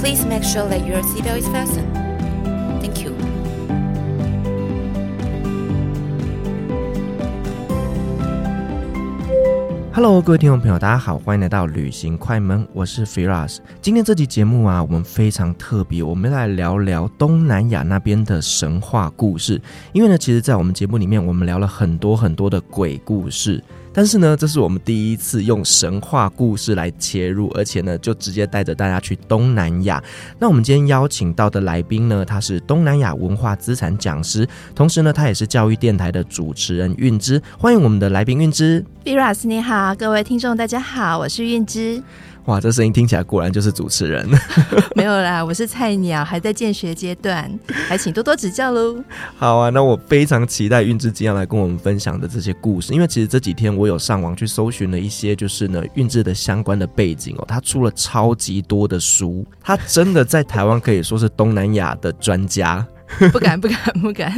Please make sure that your seatbelt is fastened. Thank you. Hello，各位听众朋友，大家好，欢迎来到旅行快门，我是 Firas。今天这集节目啊，我们非常特别，我们来聊聊东南亚那边的神话故事。因为呢，其实，在我们节目里面，我们聊了很多很多的鬼故事。但是呢，这是我们第一次用神话故事来切入，而且呢，就直接带着大家去东南亚。那我们今天邀请到的来宾呢，他是东南亚文化资产讲师，同时呢，他也是教育电台的主持人韵之。欢迎我们的来宾韵之。Viras，你好，各位听众大家好，我是韵之。哇，这声音听起来果然就是主持人。没有啦，我是菜鸟，还在见学阶段，还请多多指教喽。好啊，那我非常期待运之今天来跟我们分享的这些故事，因为其实这几天我有上网去搜寻了一些，就是呢韵之的相关的背景哦，他出了超级多的书，他真的在台湾可以说是东南亚的专家。不敢，不敢，不敢。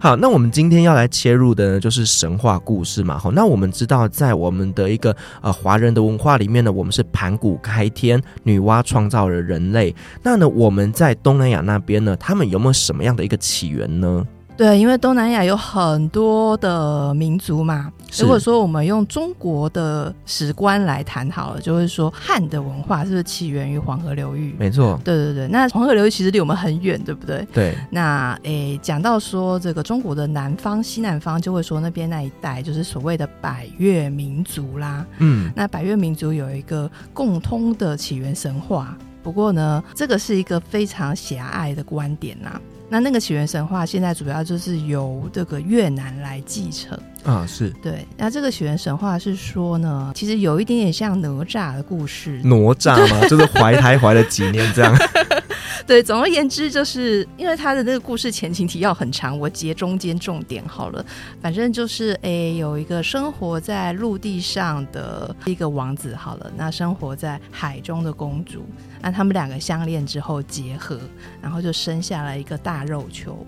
好，那我们今天要来切入的呢，就是神话故事嘛。好，那我们知道，在我们的一个呃华人的文化里面呢，我们是盘古开天，女娲创造了人类。那呢，我们在东南亚那边呢，他们有没有什么样的一个起源呢？对，因为东南亚有很多的民族嘛。如果说我们用中国的史观来谈好了，就是说汉的文化是不是起源于黄河流域？没错。对对对，那黄河流域其实离我们很远，对不对？对。那诶，讲到说这个中国的南方、西南方，就会说那边那一带就是所谓的百越民族啦。嗯。那百越民族有一个共通的起源神话，不过呢，这个是一个非常狭隘的观点呐。那那个起源神话现在主要就是由这个越南来继承啊，是对。那这个起源神话是说呢，其实有一点点像哪吒的故事。哪吒吗？就是怀胎怀了几年这样。对，总而言之，就是因为他的那个故事前情提要很长，我截中间重点好了。反正就是，诶，有一个生活在陆地上的一个王子好了，那生活在海中的公主，那他们两个相恋之后结合，然后就生下了一个大肉球。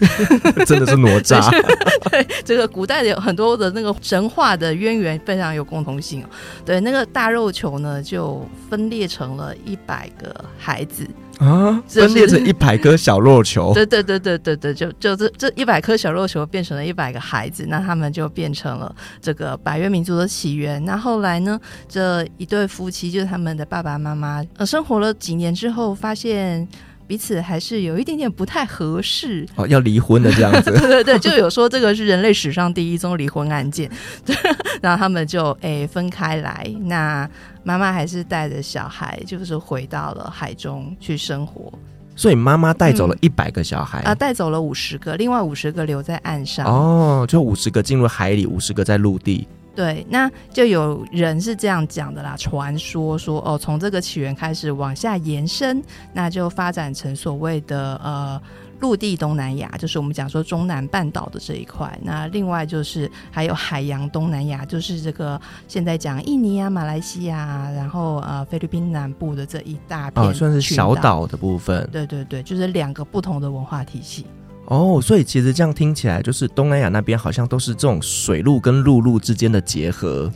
真的是哪吒？对，这个古代的有很多的那个神话的渊源非常有共同性哦。对，那个大肉球呢，就分裂成了一百个孩子。啊！分裂成一百颗小肉球，对对对对对对，就就这这一百颗小肉球变成了一百个孩子，那他们就变成了这个百越民族的起源。那后来呢，这一对夫妻就是他们的爸爸妈妈，呃，生活了几年之后，发现。彼此还是有一点点不太合适哦，要离婚的这样子。对对对，就有说这个是人类史上第一宗离婚案件，然后他们就诶、欸、分开来。那妈妈还是带着小孩，就是回到了海中去生活。所以妈妈带走了一百个小孩、嗯、啊，带走了五十个，另外五十个留在岸上。哦，就五十个进入海里，五十个在陆地。对，那就有人是这样讲的啦。传说说，哦，从这个起源开始往下延伸，那就发展成所谓的呃陆地东南亚，就是我们讲说中南半岛的这一块。那另外就是还有海洋东南亚，就是这个现在讲印尼啊、马来西亚，然后呃菲律宾南部的这一大片，哦，算是小岛的部分。对对对，就是两个不同的文化体系。哦，所以其实这样听起来，就是东南亚那边好像都是这种水路跟陆路之间的结合。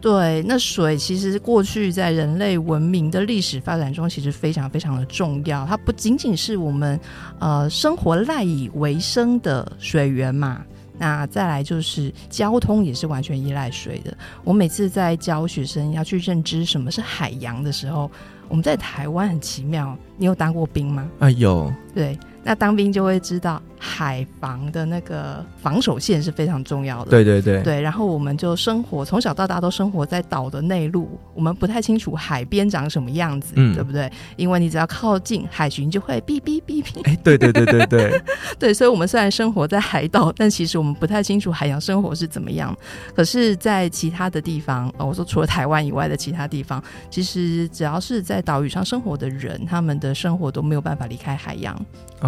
对，那水其实过去在人类文明的历史发展中，其实非常非常的重要。它不仅仅是我们呃生活赖以为生的水源嘛，那再来就是交通也是完全依赖水的。我每次在教学生要去认知什么是海洋的时候，我们在台湾很奇妙，你有当过兵吗？啊，有。对，那当兵就会知道海防的那个防守线是非常重要的。对对对对，然后我们就生活从小到大都生活在岛的内陆，我们不太清楚海边长什么样子，嗯、对不对？因为你只要靠近海巡就会哔哔哔哔。哎，对对对对对 对，所以我们虽然生活在海岛，但其实我们不太清楚海洋生活是怎么样。可是，在其他的地方，哦，我说除了台湾以外的其他地方，其实只要是在岛屿上生活的人，他们的生活都没有办法离开海洋。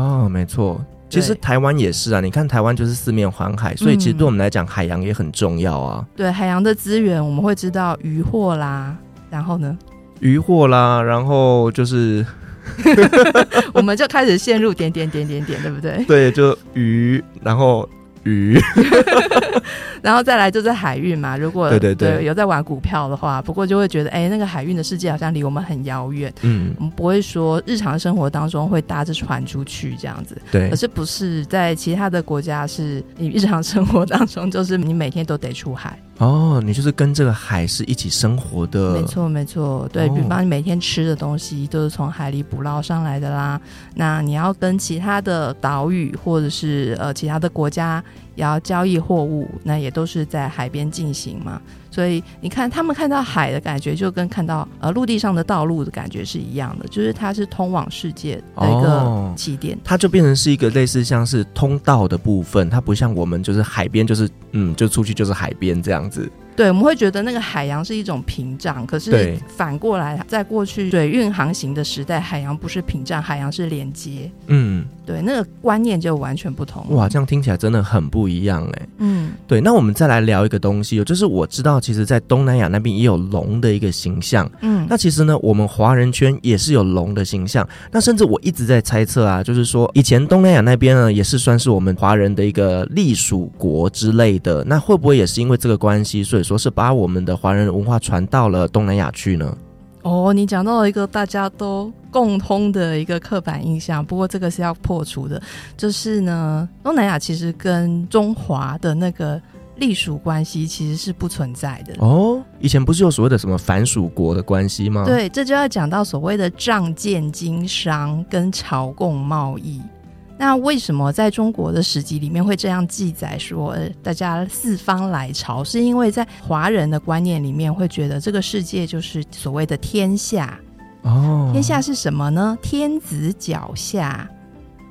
哦，没错，其实台湾也是啊。你看台湾就是四面环海，所以其实对我们来讲，海洋也很重要啊。对海洋的资源，我们会知道渔获啦，然后呢？渔获啦，然后就是，我们就开始陷入点点点点点，对不对？对，就鱼，然后。鱼，然后再来就是海运嘛。如果对对对，对有在玩股票的话，不过就会觉得，哎，那个海运的世界好像离我们很遥远。嗯，我们不会说日常生活当中会搭着船出去这样子。对，可是不是在其他的国家，是你日常生活当中就是你每天都得出海。哦，你就是跟这个海是一起生活的。没错，没错。对，比方你每天吃的东西都是从海里捕捞上来的啦。那你要跟其他的岛屿或者是呃其他的国家。也要交易货物，那也都是在海边进行嘛。所以你看，他们看到海的感觉，就跟看到呃陆地上的道路的感觉是一样的，就是它是通往世界的一个起点。哦，它就变成是一个类似像是通道的部分，它不像我们就是海边，就是嗯，就出去就是海边这样子。对，我们会觉得那个海洋是一种屏障，可是反过来，在过去水运航行的时代，海洋不是屏障，海洋是连接。嗯，对，那个观念就完全不同。哇，这样听起来真的很不一样哎。嗯，对，那我们再来聊一个东西，就是我知道，其实，在东南亚那边也有龙的一个形象。嗯，那其实呢，我们华人圈也是有龙的形象。那甚至我一直在猜测啊，就是说，以前东南亚那边呢，也是算是我们华人的一个隶属国之类的。那会不会也是因为这个关系，所以说是把我们的华人文化传到了东南亚去呢？哦，你讲到了一个大家都共通的一个刻板印象，不过这个是要破除的，就是呢，东南亚其实跟中华的那个隶属关系其实是不存在的。哦，以前不是有所谓的什么藩属国的关系吗？对，这就要讲到所谓的仗剑经商跟朝贡贸易。那为什么在中国的史籍里面会这样记载说，呃，大家四方来朝？是因为在华人的观念里面会觉得这个世界就是所谓的天下哦，天下是什么呢？天子脚下，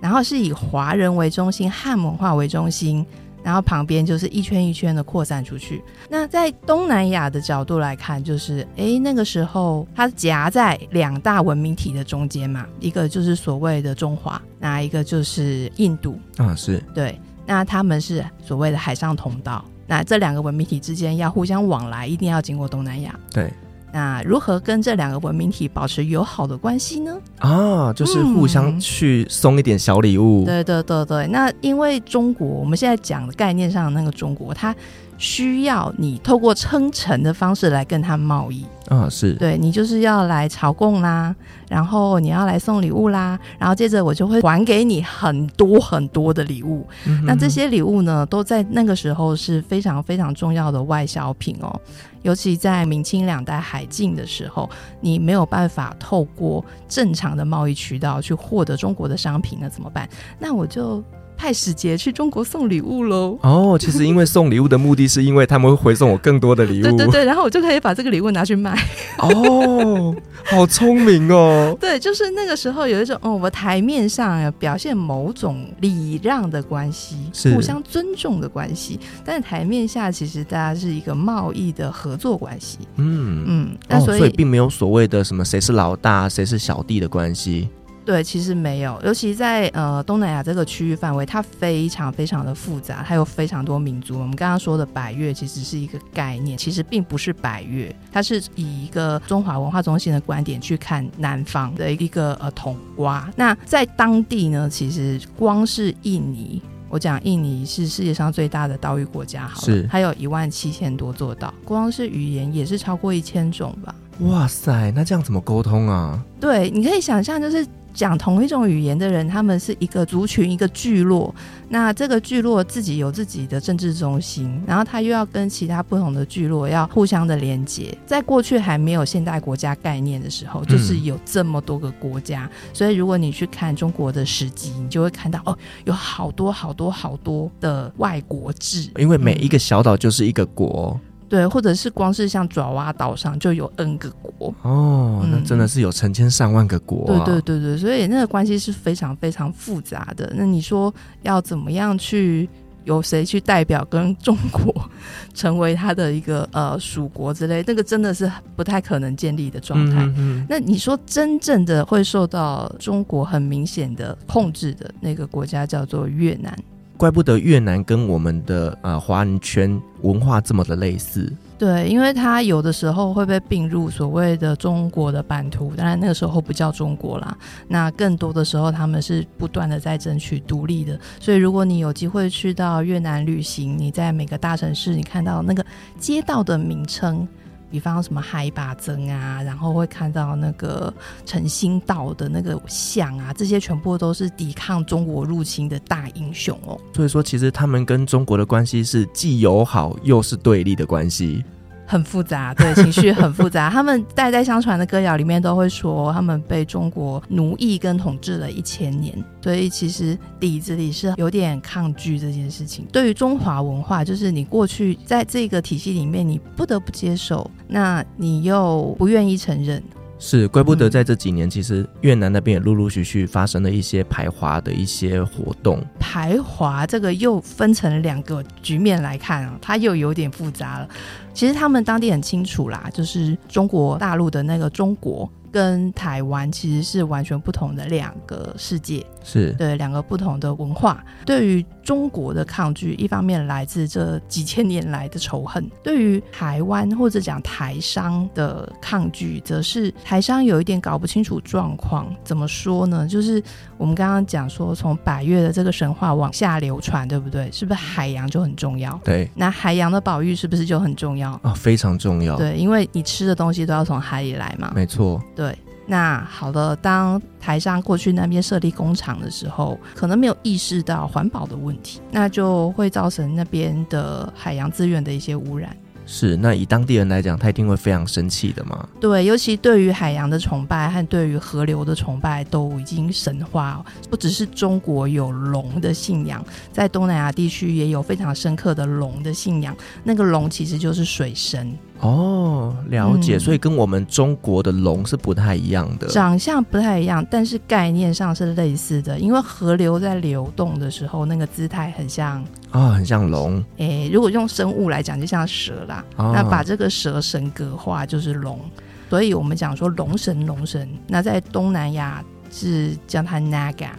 然后是以华人为中心，汉文化为中心。然后旁边就是一圈一圈的扩散出去。那在东南亚的角度来看，就是哎，那个时候它夹在两大文明体的中间嘛，一个就是所谓的中华，那一个就是印度啊，是对。那他们是所谓的海上通道，那这两个文明体之间要互相往来，一定要经过东南亚。对。那如何跟这两个文明体保持友好的关系呢？啊，就是互相去送一点小礼物。嗯、对对对对，那因为中国，我们现在讲的概念上的那个中国，它需要你透过称臣的方式来跟他贸易。啊，是对你就是要来朝贡啦，然后你要来送礼物啦，然后接着我就会还给你很多很多的礼物。嗯、那这些礼物呢，都在那个时候是非常非常重要的外销品哦。尤其在明清两代海禁的时候，你没有办法透过正常的贸易渠道去获得中国的商品，那怎么办？那我就。派使节去中国送礼物喽！哦，其实因为送礼物的目的是因为他们会回送我更多的礼物。对对对，然后我就可以把这个礼物拿去卖。哦，好聪明哦！对，就是那个时候有一种哦，我台面上表现某种礼让的关系，是互相尊重的关系，但是台面下其实大家是一个贸易的合作关系。嗯嗯，那所以并没有所谓的什么谁是老大谁是小弟的关系。对，其实没有，尤其在呃东南亚这个区域范围，它非常非常的复杂，它有非常多民族。我们刚刚说的百越其实是一个概念，其实并不是百越，它是以一个中华文化中心的观点去看南方的一个呃统瓜。那在当地呢，其实光是印尼，我讲印尼是世界上最大的岛屿国家，好了，是，它有一万七千多座岛，光是语言也是超过一千种吧。哇塞，那这样怎么沟通啊？对，你可以想象，就是。讲同一种语言的人，他们是一个族群、一个聚落。那这个聚落自己有自己的政治中心，然后他又要跟其他不同的聚落要互相的连接。在过去还没有现代国家概念的时候，就是有这么多个国家。所以如果你去看中国的史籍，你就会看到哦，有好多好多好多的外国志。因为每一个小岛就是一个国。对，或者是光是像爪哇岛上就有 N 个国哦，那真的是有成千上万个国啊。对对对对，所以那个关系是非常非常复杂的。那你说要怎么样去由谁去代表跟中国 成为他的一个呃属国之类，那个真的是不太可能建立的状态。嗯嗯。那你说真正的会受到中国很明显的控制的那个国家叫做越南。怪不得越南跟我们的呃华人圈文化这么的类似。对，因为它有的时候会被并入所谓的中国的版图，当然那个时候不叫中国啦。那更多的时候，他们是不断的在争取独立的。所以，如果你有机会去到越南旅行，你在每个大城市，你看到那个街道的名称。比方什么海拔增啊，然后会看到那个诚心道的那个像啊，这些全部都是抵抗中国入侵的大英雄哦。所以说，其实他们跟中国的关系是既友好又是对立的关系。很复杂，对，情绪很复杂。他们代代相传的歌谣里面都会说，他们被中国奴役跟统治了一千年，所以其实底子里是有点抗拒这件事情。对于中华文化，就是你过去在这个体系里面，你不得不接受，那你又不愿意承认。是，怪不得在这几年，其实越南那边也陆陆续续发生了一些排华的一些活动。排华这个又分成两个局面来看啊，它又有点复杂了。其实他们当地很清楚啦，就是中国大陆的那个中国。跟台湾其实是完全不同的两个世界，是对两个不同的文化。对于中国的抗拒，一方面来自这几千年来的仇恨；对于台湾或者讲台商的抗拒，则是台商有一点搞不清楚状况。怎么说呢？就是我们刚刚讲说，从百越的这个神话往下流传，对不对？是不是海洋就很重要？对，那海洋的保育是不是就很重要？啊、哦，非常重要。对，因为你吃的东西都要从海里来嘛。没错。对，那好的，当台商过去那边设立工厂的时候，可能没有意识到环保的问题，那就会造成那边的海洋资源的一些污染。是，那以当地人来讲，他一定会非常生气的嘛。对，尤其对于海洋的崇拜和对于河流的崇拜，都已经神化。不只是中国有龙的信仰，在东南亚地区也有非常深刻的龙的信仰。那个龙其实就是水神。哦，了解，嗯，所以跟我们中国的龙是不太一样的，长相不太一样，但是概念上是类似的。因为河流在流动的时候，那个姿态很像啊，哦，很像龙。哎，如果用生物来讲，就像蛇啦。哦，那把这个蛇神格化就是龙，所以我们讲说龙神龙神。那在东南亚是叫它 Naga，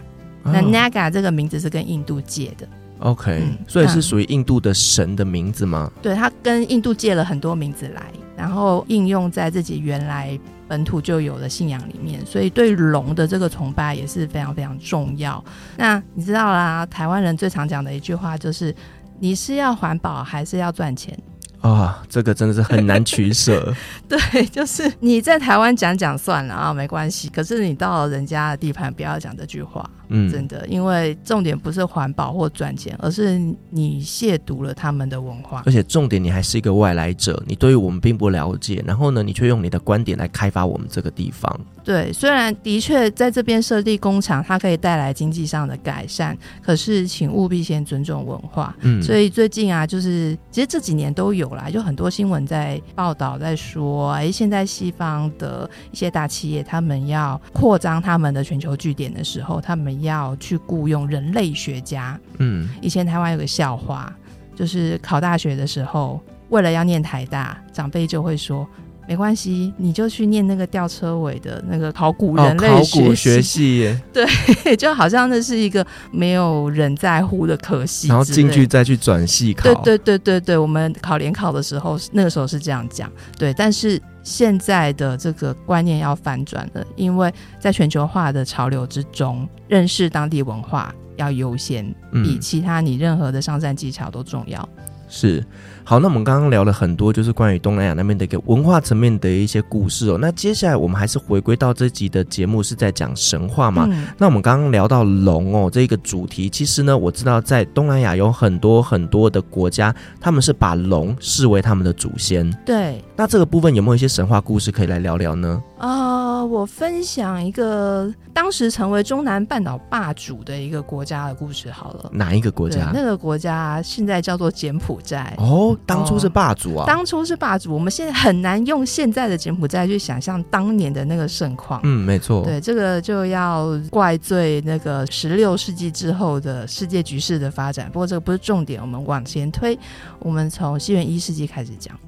哦，那 Naga 这个名字是跟印度借的。OK，嗯，所以是属于印度的神的名字吗？对，他跟印度借了很多名字来，然后应用在自己原来本土就有的信仰里面，所以对龙的这个崇拜也是非常非常重要。那你知道啦，台湾人最常讲的一句话就是：你是要环保还是要赚钱？啊、哦，这个真的是很难取舍。对，就是你在台湾讲讲算了啊，没关系。可是你到了人家的地盘，不要讲这句话。嗯，真的，因为重点不是环保或赚钱，而是你亵渎了他们的文化。而且重点，你还是一个外来者，你对于我们并不了解。然后呢，你却用你的观点来开发我们这个地方。对，虽然的确在这边设立工厂，它可以带来经济上的改善，可是请务必先尊重文化。嗯，所以最近啊，就是其实这几年都有啦，就很多新闻在报道，在说，哎，现在西方的一些大企业，他们要扩张他们的全球据点的时候，他们要去雇佣人类学家。嗯，以前台湾有个笑话，就是考大学的时候，为了要念台大，长辈就会说。没关系，你就去念那个吊车尾的那个考古人类学、哦、考古学系耶，对，就好像那是一个没有人在乎的科系，然后进去再去转系考。对对对对对，我们考联考的时候，那个时候是这样讲。对，但是现在的这个观念要反转了，因为在全球化的潮流之中，认识当地文化要优先，比其他你任何的商战技巧都重要。是。好，那我们刚刚聊了很多，就是关于东南亚那边的一个文化层面的一些故事哦。那接下来我们还是回归到这集的节目是在讲神话嘛？嗯、那我们刚刚聊到龙哦，这个主题，其实呢，我知道在东南亚有很多很多的国家，他们是把龙视为他们的祖先。对。那这个部分有没有一些神话故事可以来聊聊呢？啊、呃，我分享一个当时成为中南半岛霸主的一个国家的故事好了。哪一个国家？那个国家现在叫做柬埔寨。哦。当初是霸主啊！当初是霸主，我们现在很难用现在的柬埔寨去想象当年的那个盛况。嗯，没错。对，这个就要怪罪那个十六世纪之后的世界局势的发展。不过这个不是重点，我们往前推，我们从西元一世纪开始讲。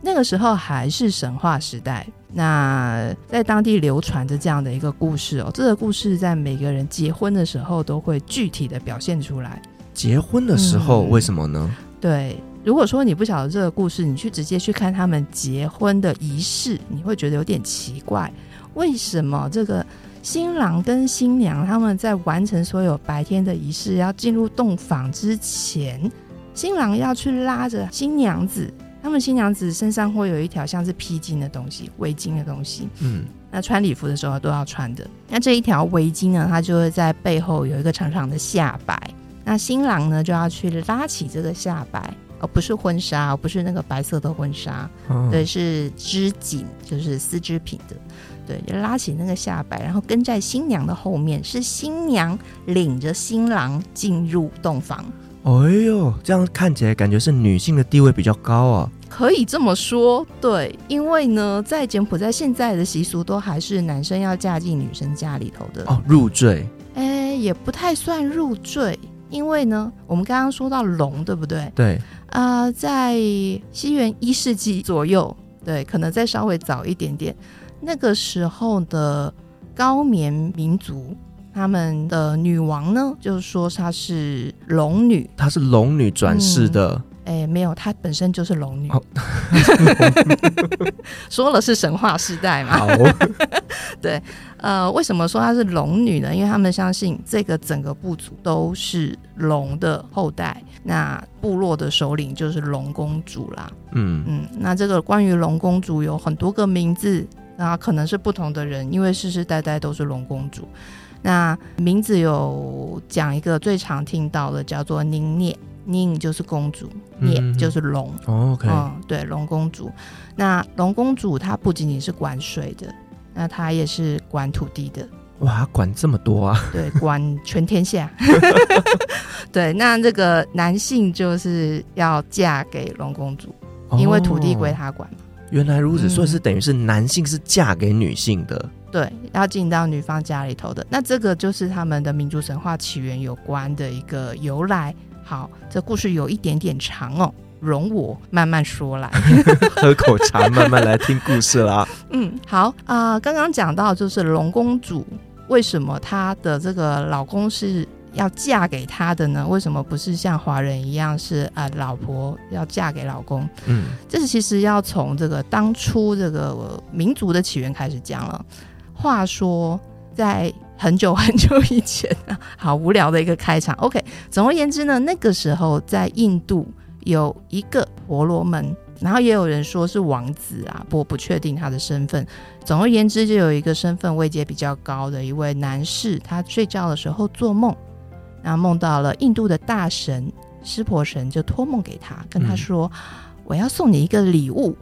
那个时候还是神话时代，那在当地流传着这样的一个故事哦。这个故事在每个人结婚的时候都会具体的表现出来。结婚的时候，嗯，为什么呢？对。如果说你不晓得这个故事，你去直接去看他们结婚的仪式，你会觉得有点奇怪。为什么这个新郎跟新娘他们在完成所有白天的仪式，要进入洞房之前，新郎要去拉着新娘子，他们新娘子身上会有一条像是披巾的东西，围巾的东西。嗯，那穿礼服的时候都要穿的。那这一条围巾呢，它就会在背后有一个长长的下摆。那新郎呢，就要去拉起这个下摆。哦，不是婚纱，不是那个白色的婚纱，哦、对，是织锦，就是丝织品的，对，就拉起那个下摆，然后跟在新娘的后面，是新娘领着新郎进入洞房。哎呦，这样看起来感觉是女性的地位比较高啊，可以这么说，对，因为呢，在柬埔寨现在的习俗都还是男生要嫁进女生家里头的。哦，入赘？哎，也不太算入赘。因为呢，我们刚刚说到龙，对不对？对啊、呃，在西元一世纪左右，对，可能再稍微早一点点。那个时候的高棉民族，他们的女王呢，就是说她是龙女，她是龙女转世的。哎、嗯，没有，她本身就是龙女。哦、说了是神话时代嘛。好，对。呃，为什么说她是龙女呢？因为他们相信这个整个部族都是龙的后代，那部落的首领就是龙公主啦。嗯嗯，那这个关于龙公主有很多个名字，那可能是不同的人，因为世世代代都是龙公主。那名字有讲一个最常听到的，叫做宁涅，宁就是公主，涅、嗯、就是龙。哦，OK，嗯，对，龙公主。那龙公主她不仅仅是管水的。那她也是管土地的，哇，管这么多啊？对，管全天下。对，那这个男性就是要嫁给龙公主，哦，因为土地归他管。原来如此，所以是等于是男性是嫁给女性的，嗯、对，要进到女方家里头的。那这个就是他们的民族神话起源有关的一个由来。好，这故事有一点点长哦。容我慢慢说来，喝口茶，慢慢来听故事啦。嗯，好啊。刚刚讲到就是龙公主，为什么她的这个老公是要嫁给她的呢？为什么不是像华人一样是啊、呃，老婆要嫁给老公？嗯，这是其实要从这个当初这个民族的起源开始讲了。话说在很久很久以前啊，好无聊的一个开场。OK，总而言之呢，那个时候在印度。有一个婆罗门，然后也有人说是王子啊，不过不确定他的身份。总而言之，就有一个身份位阶比较高的一位男士，他睡觉的时候做梦，然后梦到了印度的大神湿婆神，就托梦给他，跟他说：“嗯、我要送你一个礼物，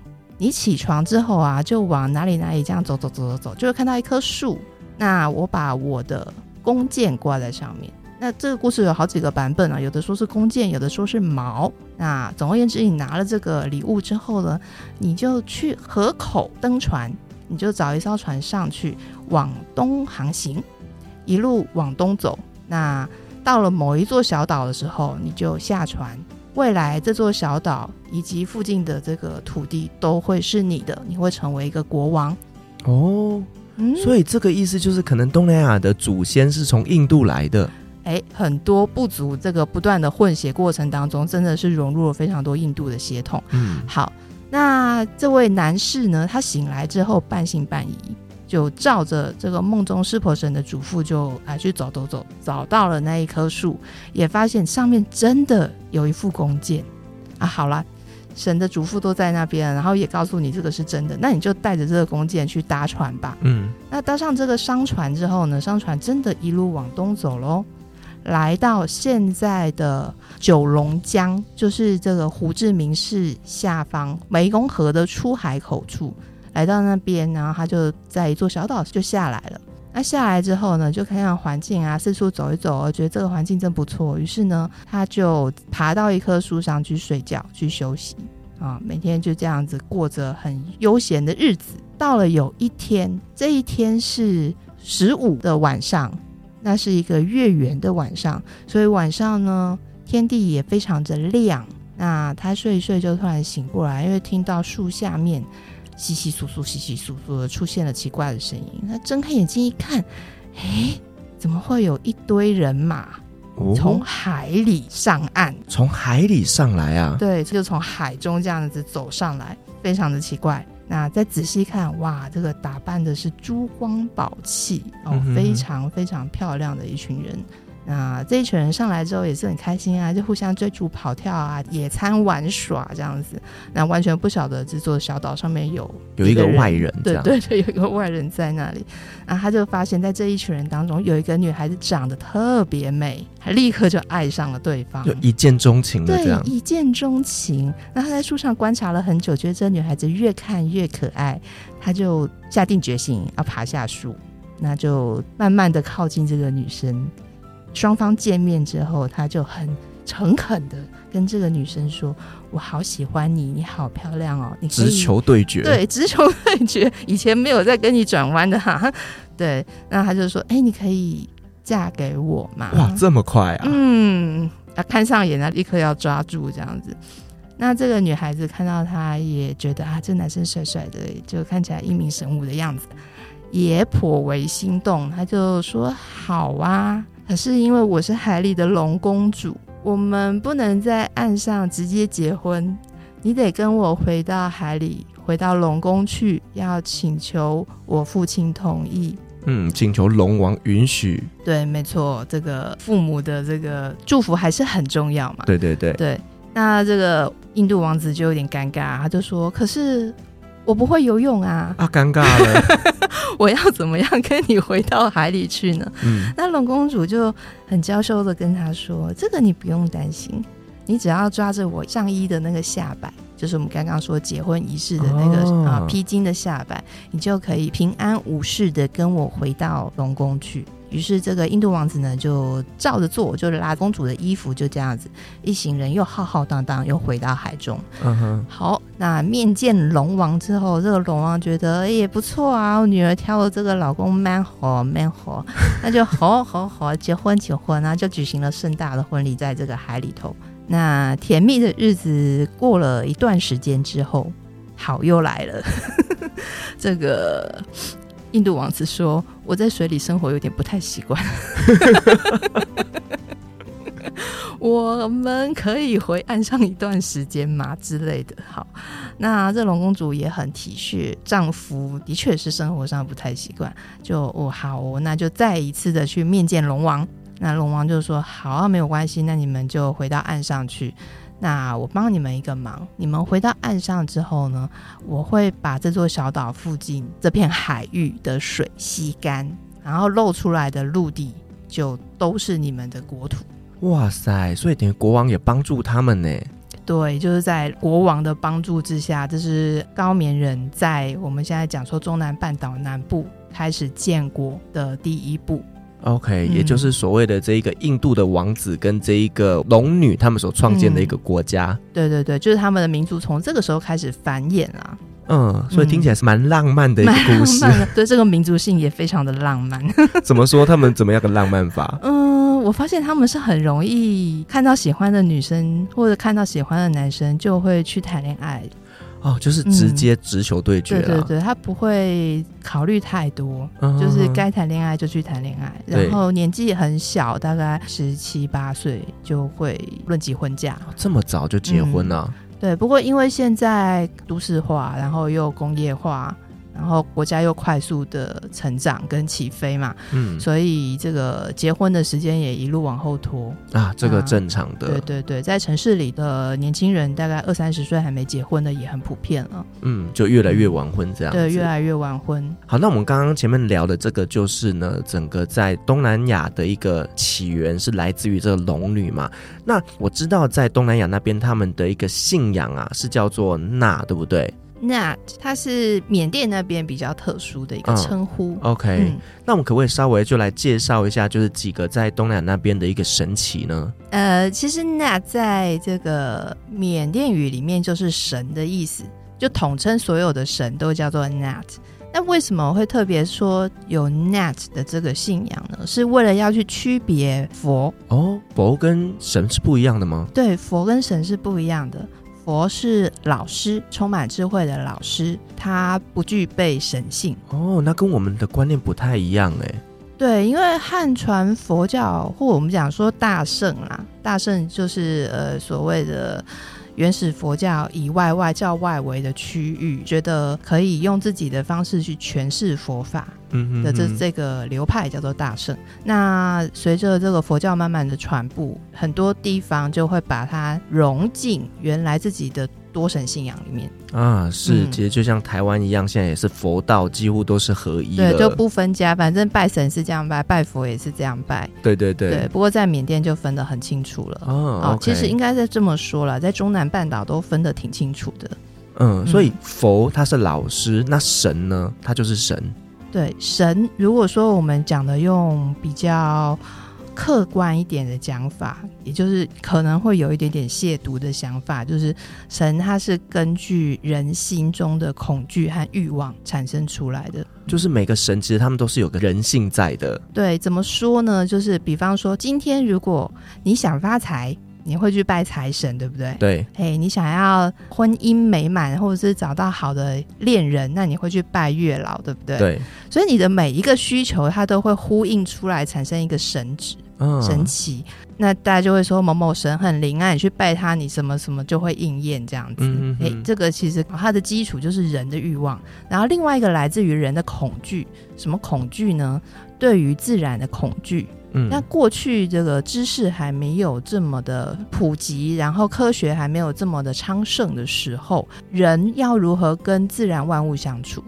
你起床之后啊，就往哪里哪里这样走走走走走，就会看到一棵树。那我把我的弓箭挂在上面。”那这个故事有好几个版本啊，有的说是弓箭，有的说是矛。那总而言之，你拿了这个礼物之后呢，你就去河口登船，你就找一艘船上去，往东航行，一路往东走。那到了某一座小岛的时候，你就下船。未来这座小岛以及附近的这个土地都会是你的，你会成为一个国王。哦，嗯，所以这个意思就是，可能东南亚的祖先是从印度来的。哎，很多部族这个不断的混血过程当中，真的是融入了非常多印度的血统。嗯，好，那这位男士呢，他醒来之后半信半疑，就照着这个梦中湿婆神的嘱咐，就啊去走走走，找到了那一棵树，也发现上面真的有一副弓箭。啊，好了，神的嘱咐都在那边，然后也告诉你这个是真的，那你就带着这个弓箭去搭船吧。嗯，那搭上这个商船之后呢，商船真的一路往东走喽，来到现在的九龙江，就是这个胡志明市下方湄公河的出海口处，来到那边，然后他就在一座小岛就下来了。那下来之后呢，就看看环境啊，四处走一走，觉得这个环境真不错。于是呢，他就爬到一棵树上去睡觉，去休息啊。每天就这样子过着很悠闲的日子。到了有一天，这一天是十五的晚上，那是一个月圆的晚上，所以晚上呢，天地也非常的亮。那他睡一睡就突然醒过来，因为听到树下面。窸窸窣窣，窸窸窣窣的出现了奇怪的声音。他睁开眼睛一看，哎，怎么会有一堆人马从海里上岸？哦，从海里上来啊？对，就从海中这样子走上来，非常的奇怪。那再仔细看，哇，这个打扮的是珠光宝气哦，非常非常漂亮的一群人。那这一群人上来之后也是很开心啊，就互相追逐、跑跳啊，野餐玩耍这样子。那完全不晓得这座小岛上面有有一个外人，对对对，有一个外人在那里。然后他就发现，在这一群人当中，有一个女孩子长得特别美，他立刻就爱上了对方，就一见钟情了这样。对，一见钟情。那他在树上观察了很久，觉得这女孩子越看越可爱，他就下定决心要爬下树，那就慢慢的靠近这个女生。双方见面之后，他就很诚恳的跟这个女生说：“我好喜欢你，你好漂亮哦，你直球对决，对，直球对决，以前没有在跟你转弯的哈。”对，那他就说：“哎，你可以嫁给我吗？”哇，这么快啊！嗯，啊看上眼，他立刻要抓住这样子。那这个女孩子看到他，也觉得啊，这男生帅帅的，就看起来英明神武的样子，也颇为心动。他就说：“好啊。”可是因为我是海里的龙公主，我们不能在岸上直接结婚，你得跟我回到海里，回到龙宫去，要请求我父亲同意。嗯，请求龙王允许。对，没错，这个父母的这个祝福还是很重要嘛。对对对对。那这个印度王子就有点尴尬，他就说：“可是。”我不会游泳啊！啊，尴尬了！我要怎么样跟你回到海里去呢？嗯，那龙公主就很娇羞的跟他说：“这个你不用担心，你只要抓着我上衣的那个下摆，就是我们刚刚说结婚仪式的那个、哦、啊披巾的下摆，你就可以平安无事的跟我回到龙宫去。”于是，这个印度王子呢，就照着做，就拉公主的衣服，就这样子，一行人又浩浩荡荡又回到海中。嗯哼，好，那面见龙王之后，这个龙王觉得也不错啊，我女儿挑了这个老公 man 好 man 好，那就好好好结婚结婚啊，就举行了盛大的婚礼，在这个海里头。那甜蜜的日子过了一段时间之后，好又来了，这个。印度王子说：“我在水里生活有点不太习惯，我们可以回岸上一段时间吗？之类的。”好，那这龙公主也很体恤丈夫，的确是生活上不太习惯，就哦好哦，那就再一次的去面见龙王。那龙王就说：“好啊，没有关系，那你们就回到岸上去。”那我帮你们一个忙，你们回到岸上之后呢，我会把这座小岛附近这片海域的水吸干，然后露出来的陆地就都是你们的国土。哇塞！所以等于国王也帮助他们呢？对，就是在国王的帮助之下，这是高棉人在我们现在讲说中南半岛南部开始建国的第一步。OK，也就是所谓的这一个印度的王子跟这一个龙女他们所创建的一个国家。嗯，对对对，就是他们的民族从这个时候开始繁衍啊。嗯，所以听起来是蛮浪漫的一个故事。嗯，对，这个民族性也非常的浪漫。怎么说？他们怎么样个浪漫法？嗯，我发现他们是很容易看到喜欢的女生或者看到喜欢的男生就会去谈恋爱。哦，就是直接直球对决对对对，他不会考虑太多，嗯、就是该谈恋爱就去谈恋爱，然后年纪也很小，大概十七八岁就会论及婚嫁。这么早就结婚了？嗯？对，不过因为现在都市化，然后又工业化，然后国家又快速的成长跟起飞嘛，嗯，所以这个结婚的时间也一路往后拖啊，这个正常的，对对对，在城市里的年轻人大概二三十岁还没结婚的也很普遍了，嗯，就越来越晚婚这样，对，越来越晚婚。好，那我们刚刚前面聊的这个就是呢，整个在东南亚的一个起源是来自于这个龙女嘛。那我知道在东南亚那边他们的一个信仰啊是叫做娜，对不对？那它是缅甸那边比较特殊的一个称呼。嗯、OK，、嗯、那我们可不可以稍微就来介绍一下，就是几个在东南亚那边的一个神奇呢？呃，其实 Nat 在这个缅甸语里面就是神的意思，就统称所有的神都叫做 Nat。那为什么我会特别说有 Nat 的这个信仰呢？是为了要去区别佛哦，佛跟神是不一样的吗？对，佛跟神是不一样的。佛是老师，充满智慧的老师，他不具备神性。哦，那跟我们的观念不太一样哎。对，因为汉传佛教或我们讲说大圣啊，大圣就是呃所谓的原始佛教以外外教外围的区域，觉得可以用自己的方式去诠释佛法。嗯的这这个流派叫做大圣。那随着这个佛教慢慢的传播，很多地方就会把它融进原来自己的多神信仰里面啊。是，其实就像台湾一样，现在也是佛道几乎都是合一的，对，就不分家，反正拜神是这样拜，拜佛也是这样拜。对对对。对，不过在缅甸就分得很清楚了。哦，其实应该是这么说了，在中南半岛都分得挺清楚的。嗯，所以佛他是老师，那神呢，他就是神。对神，如果说我们讲的用比较客观一点的讲法，也就是可能会有一点点亵渎的想法，就是神他是根据人心中的恐惧和欲望产生出来的。就是每个神其实他们都是有个人性在的。对，怎么说呢？就是比方说，今天如果你想发财。你会去拜财神，对不对？对。嘿，你想要婚姻美满，或者是找到好的恋人，那你会去拜月老，对不对？对。所以你的每一个需求，它都会呼应出来，产生一个神祇、嗯、神奇。那大家就会说某某神很灵啊，你去拜他，你什么什么就会应验这样子。嗯嗯。哎，这个其实它的基础就是人的欲望，然后另外一个来自于人的恐惧。什么恐惧呢？对于自然的恐惧。嗯，那过去这个知识还没有这么的普及，然后科学还没有这么的昌盛的时候，人要如何跟自然万物相处？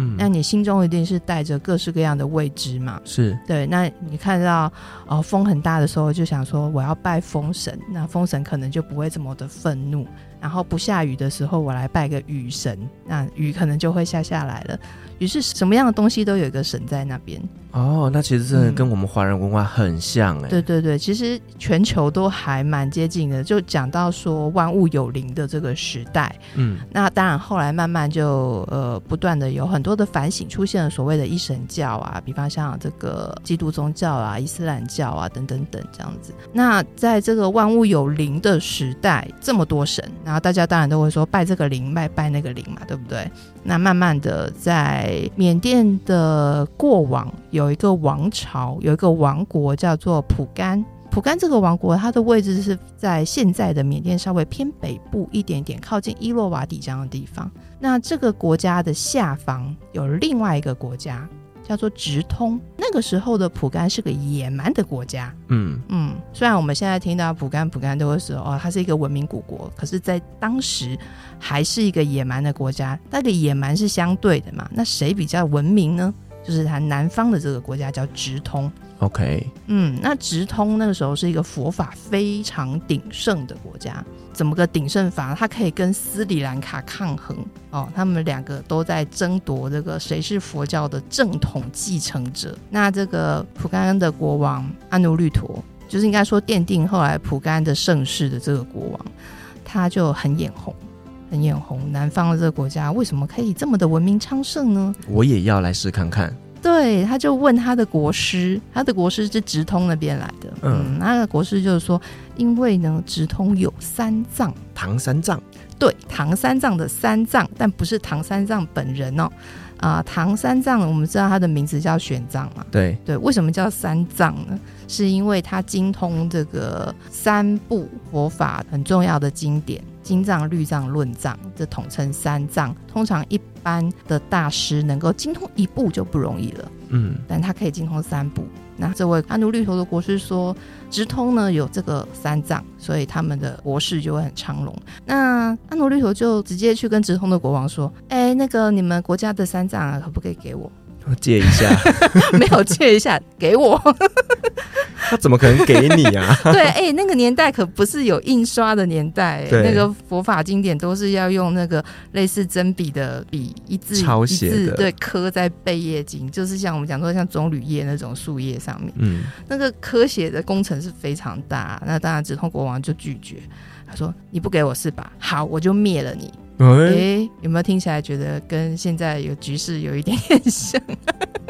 嗯，那你心中一定是带着各式各样的未知嘛？是对。那你看到哦风很大的时候，就想说我要拜风神，那风神可能就不会这么的愤怒。然后不下雨的时候，我来拜个雨神，那雨可能就会下下来了。于是什么样的东西都有一个神在那边。哦，那其实真的跟我们华人文化很像哎、嗯。对对对，其实全球都还蛮接近的。就讲到说万物有灵的这个时代，嗯，那当然后来慢慢就呃不断的有很多的反省，出现了所谓的一神教啊，比方像这个基督宗教啊、伊斯兰教啊等等等这样子。那在这个万物有灵的时代，这么多神，然后大家当然都会说拜这个灵，拜拜那个灵嘛，对不对？那慢慢的在缅甸的过往。有一个王朝，有一个王国叫做蒲甘。蒲甘这个王国，它的位置是在现在的缅甸稍微偏北部一点点，靠近伊洛瓦底这样的地方。那这个国家的下方有另外一个国家，叫做直通。那个时候的蒲甘是个野蛮的国家。嗯嗯，虽然我们现在听到蒲甘蒲甘都会说哦，它是一个文明古国，可是，在当时还是一个野蛮的国家。那个野蛮是相对的嘛？那谁比较文明呢？就是它南方的这个国家叫直通，OK，嗯，那直通那个时候是一个佛法非常鼎盛的国家，怎么个鼎盛法？它可以跟斯里兰卡抗衡哦，他们两个都在争夺这个谁是佛教的正统继承者。那这个蒲甘的国王阿努律陀，就是应该说奠定后来蒲甘的盛世的这个国王，他就很眼红。很眼红，南方的这个国家为什么可以这么的文明昌盛呢？我也要来试看看。对，他就问他的国师，他的国师是直通那边来的。嗯，那个国师就是说，因为呢，直通有三藏，唐三藏。对，唐三藏的三藏，但不是唐三藏本人哦。啊、呃，唐三藏，我们知道他的名字叫玄奘嘛。对对，为什么叫三藏呢？是因为他精通这个三部佛法很重要的经典。金藏、律藏、论藏，这统称三藏。通常一般的大师能够精通一部就不容易了，嗯，但他可以精通三部。那这位阿努律陀的国师说，直通呢有这个三藏，所以他们的国事就会很昌隆。那阿努律陀就直接去跟直通的国王说：“哎，那个你们国家的三藏啊，可不可以给我？我借一下？没有借一下，给我。”他怎么可能给你啊？对，哎、欸，那个年代可不是有印刷的年代，欸，那个佛法经典都是要用那个类似真笔的笔，一字抄写的，一字对，刻在贝叶经，就是像我们讲说像棕榈叶那种树叶上面，嗯，那个刻写的工程是非常大。那当然，直通国王就拒绝，他说：“你不给我是吧？好，我就灭了你。”哎、欸，有没有听起来觉得跟现在有局势有一点点像？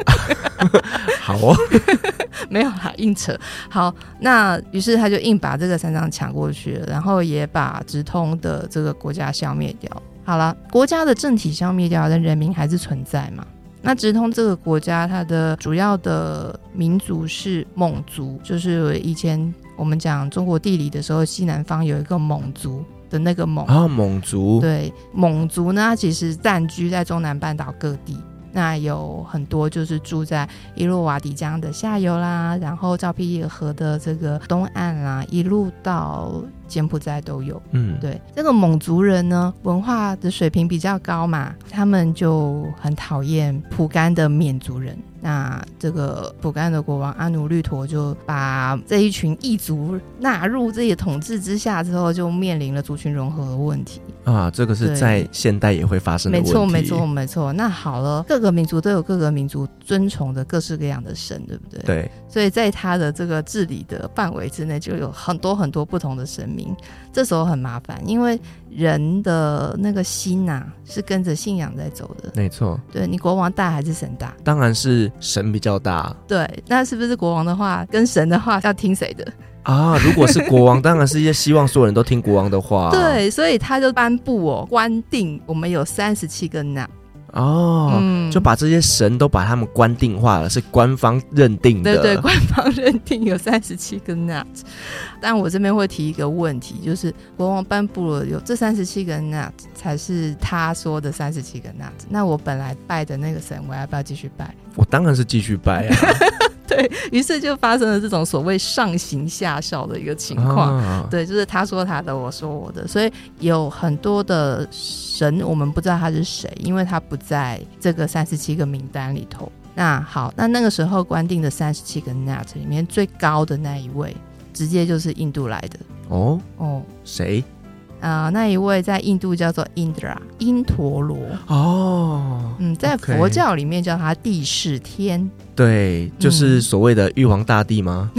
好哦，没有啦，硬扯。好，那于是他就硬把这个三张抢过去了，然后也把直通的这个国家消灭掉。好了，国家的政体消灭掉，但人民还是存在嘛。那直通这个国家，它的主要的民族是蒙族，就是以前我们讲中国地理的时候，西南方有一个蒙族。的那个蒙啊，蒙族。对蒙族呢，其实暂居在中南半岛各地，那有很多就是住在伊洛瓦底江的下游啦，然后照皮耶河的这个东岸啦，一路到柬埔寨都有。嗯，对，这个蒙族人呢，文化的水平比较高嘛，他们就很讨厌蒲甘的缅族人。那这个蒲甘的国王阿努律陀就把这一群异族纳入自己的统治之下之后，就面临了族群融合的问题啊。这个是在现代也会发生的问题。没错，没错，没错。那好了，各个民族都有各个民族尊崇的各式各样的神，对不对？对。所以在他的这个治理的范围之内，就有很多很多不同的神明。这时候很麻烦，因为人的那个心呐、啊，是跟着信仰在走的。没错，对，你国王大还是神大？当然是神比较大。对，那是不是国王的话跟神的话要听谁的啊？如果是国王，当然是希望所有人都听国王的话。对，所以他就颁布哦，官定我们有三十七个纳。哦、嗯，就把这些神都把他们官定化了，是官方认定的。对对，官方认定有三十七个 nut。但我这边会提一个问题，就是国王颁布了有这三十七个 nut 才是他说的三十七个 nut。那我本来拜的那个神，我要不要继续拜？我当然是继续拜啊。对，于是就发生了这种所谓上行下效的一个情况。啊。对，就是他说他的，我说我的，所以有很多的神，我们不知道他是谁，因为他不在这个三十七个名单里头。那好，那那个时候官定的三十七个 net 里面最高的那一位，直接就是印度来的。哦哦，谁？啊、呃，那一位在印度叫做 Indra，因陀罗。哦，嗯，在佛教里面叫他帝释天。对，就是所谓的玉皇大帝吗？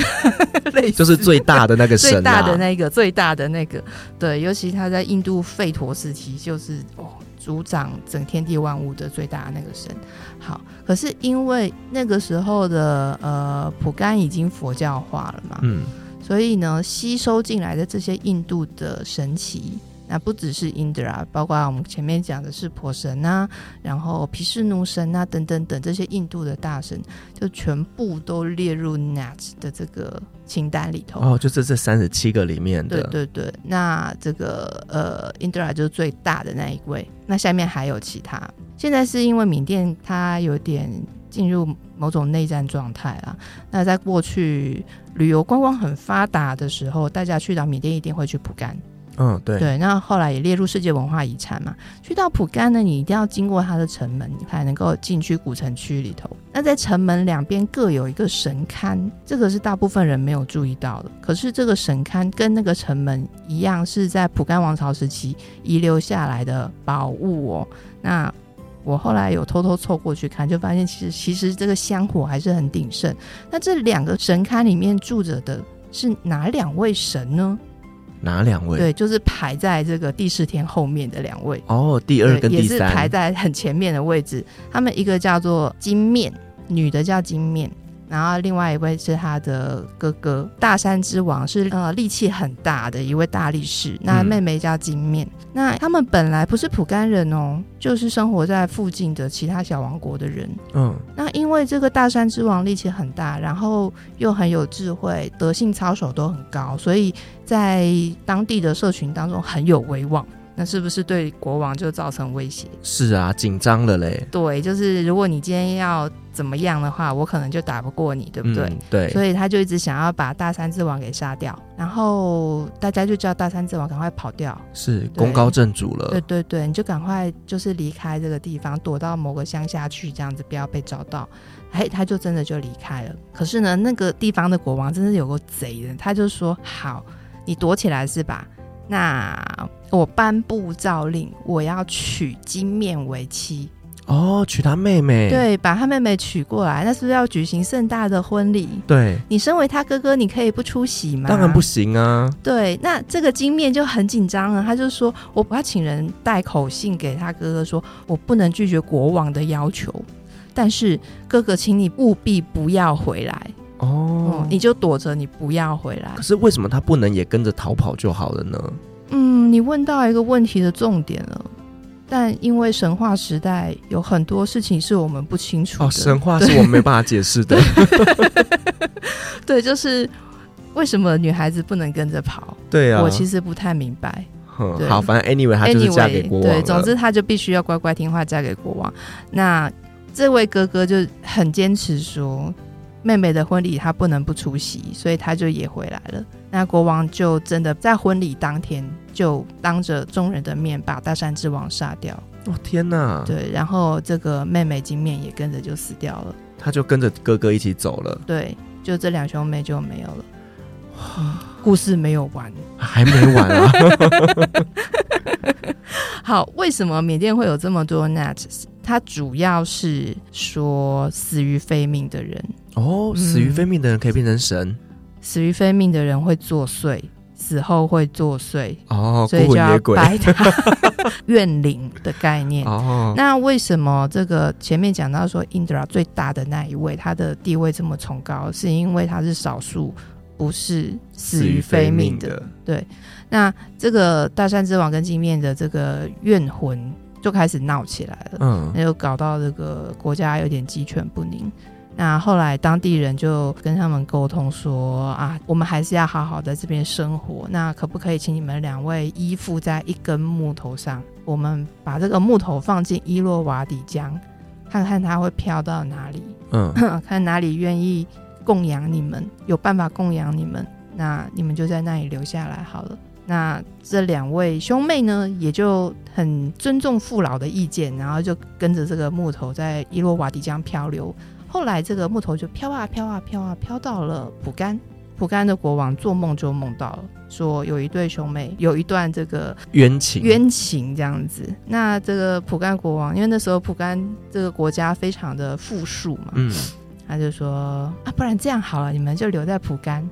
嗯、就是最大的那个神、啊，最大的那个，最大的那个。对，尤其他在印度吠陀时期，就是哦，主掌整天地万物的最大的那个神。好，可是因为那个时候的呃普甘已经佛教化了嘛，嗯。所以呢，吸收进来的这些印度的神奇，那不只是 Indra，包括我们前面讲的是婆神啊，然后毗湿奴神啊，等等等这些印度的大神，就全部都列入 Nat 的这个清单里头。哦，就是这三十七个里面的。对对对，那这个呃，Indra 就是最大的那一位，那下面还有其他。现在是因为缅甸它有点进入某种内战状态啊，那在过去。旅游观光很发达的时候，大家去到缅甸一定会去蒲甘。嗯，对对。那后来也列入世界文化遗产嘛。去到蒲甘呢，你一定要经过它的城门，你才能够进去古城区里头。那在城门两边各有一个神龛，这个是大部分人没有注意到的。可是这个神龛跟那个城门一样，是在蒲甘王朝时期遗留下来的宝物哦。那我后来有偷偷凑过去看，就发现其实其实这个香火还是很鼎盛。那这两个神龛里面住着的是哪两位神呢？哪两位？对，就是排在这个第四天后面的两位。哦，第二跟第三，也是排在很前面的位置。他们一个叫做金面，女的叫金面，然后另外一位是他的哥哥，大山之王是呃力气很大的一位大力士，那妹妹叫金面。嗯、那他们本来不是蒲甘人哦，就是生活在附近的其他小王国的人。嗯，那因为这个大山之王力气很大，然后又很有智慧，德性操守都很高，所以在当地的社群当中很有威望。那是不是对国王就造成威胁？是啊，紧张了嘞。对，就是如果你今天要怎么样的话，我可能就打不过你，对不对？嗯、对。所以他就一直想要把大山之王给杀掉，然后大家就叫大山之王赶快跑掉，是功高震主了。对对对，你就赶快就是离开这个地方，躲到某个乡下去，这样子不要被找到。嘿，他就真的就离开了。可是呢，那个地方的国王真的有个贼人，他就说：“好，你躲起来是吧？”那我颁布诏令，我要娶金面为妻。哦，娶他妹妹。对，把他妹妹娶过来，那是不是要举行盛大的婚礼？对，你身为他哥哥，你可以不出席吗？当然不行啊。对，那这个金面就很紧张了，他就说：“我要请人带口信给他哥哥说，说我不能拒绝国王的要求，但是哥哥，请你务必不要回来。”哦、嗯，你就躲着，你不要回来。可是为什么他不能也跟着逃跑就好了呢？嗯，你问到一个问题的重点了。但因为神话时代有很多事情是我们不清楚的。哦，神话是我们没办法解释的。对，就是为什么女孩子不能跟着跑？对啊，我其实不太明白。好，反正 anyway，她就是嫁给国王。对，总之她就必须要乖乖听话，嫁给国王。那这位哥哥就很坚持说。妹妹的婚礼，他不能不出席，所以他就也回来了。那国王就真的在婚礼当天，就当着众人的面把大山之王杀掉。哦天哪！对，然后这个妹妹金面也跟着就死掉了。他就跟着哥哥一起走了。对，就这两兄妹就没有了。嗯，故事没有完，还没完啊！好，为什么缅甸会有这么多 Nats？它主要是说死于非命的人哦，死于非命的人可以变成神，嗯、死于非命的人会作祟，死后会作祟哦，所以就要拜他 怨灵的概念哦。那为什么这个前面讲到说 Indra 最大的那一位，他的地位这么崇高，是因为他是少数不是死于非命的，命的对。那这个大山之王跟金面的这个怨魂。就开始闹起来了，嗯，那就搞到这个国家有点鸡犬不宁。那后来当地人就跟他们沟通说啊，我们还是要好好在这边生活。那可不可以请你们两位依附在一根木头上？我们把这个木头放进伊洛瓦底江，看看它会飘到哪里？嗯，看哪里愿意供养你们，有办法供养你们，那你们就在那里留下来好了。那这两位兄妹呢，也就很尊重父老的意见，然后就跟着这个木头在伊洛瓦底江漂流。后来这个木头就飘啊飘啊飘啊飘到了蒲甘。蒲甘的国王做梦就梦到了，说有一对兄妹有一段这个冤情，冤情这样子。那这个蒲甘国王，因为那时候蒲甘这个国家非常的富庶嘛，嗯，他就说啊，不然这样好了，你们就留在蒲甘。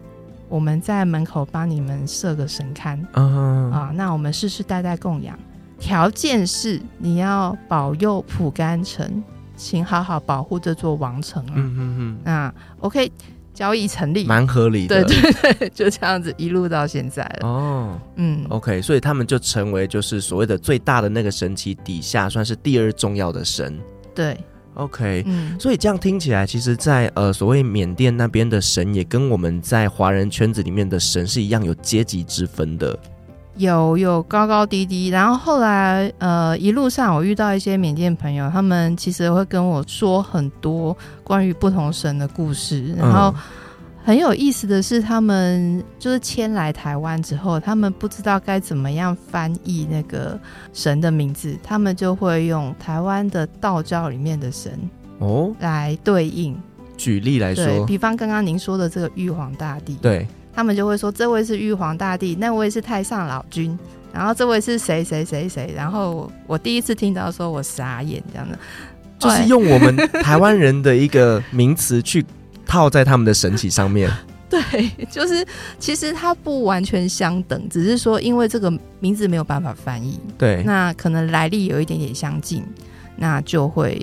我们在门口帮你们设个神龛，uh. 啊，那我们世世代代供养，条件是你要保佑蒲甘城，请好好保护这座王城啊。嗯嗯嗯。那 OK，交易成立，蛮合理的。对对对，就这样子一路到现在了。哦，oh, 嗯，OK，所以他们就成为就是所谓的最大的那个神奇底下，算是第二重要的神。对。OK，嗯，所以这样听起来，其实在，在呃所谓缅甸那边的神，也跟我们在华人圈子里面的神是一样有阶级之分的，有有高高低低。然后后来呃一路上我遇到一些缅甸朋友，他们其实会跟我说很多关于不同神的故事，然后。嗯很有意思的是，他们就是迁来台湾之后，他们不知道该怎么样翻译那个神的名字，他们就会用台湾的道教里面的神哦来对应。举例来说，比方刚刚您说的这个玉皇大帝，对，他们就会说这位是玉皇大帝，那位是太上老君，然后这位是谁谁谁谁，然后我第一次听到说我傻眼这样的，就是用我们台湾人的一个名词去。套在他们的神祇上面，对，就是其实它不完全相等，只是说因为这个名字没有办法翻译，对，那可能来历有一点点相近，那就会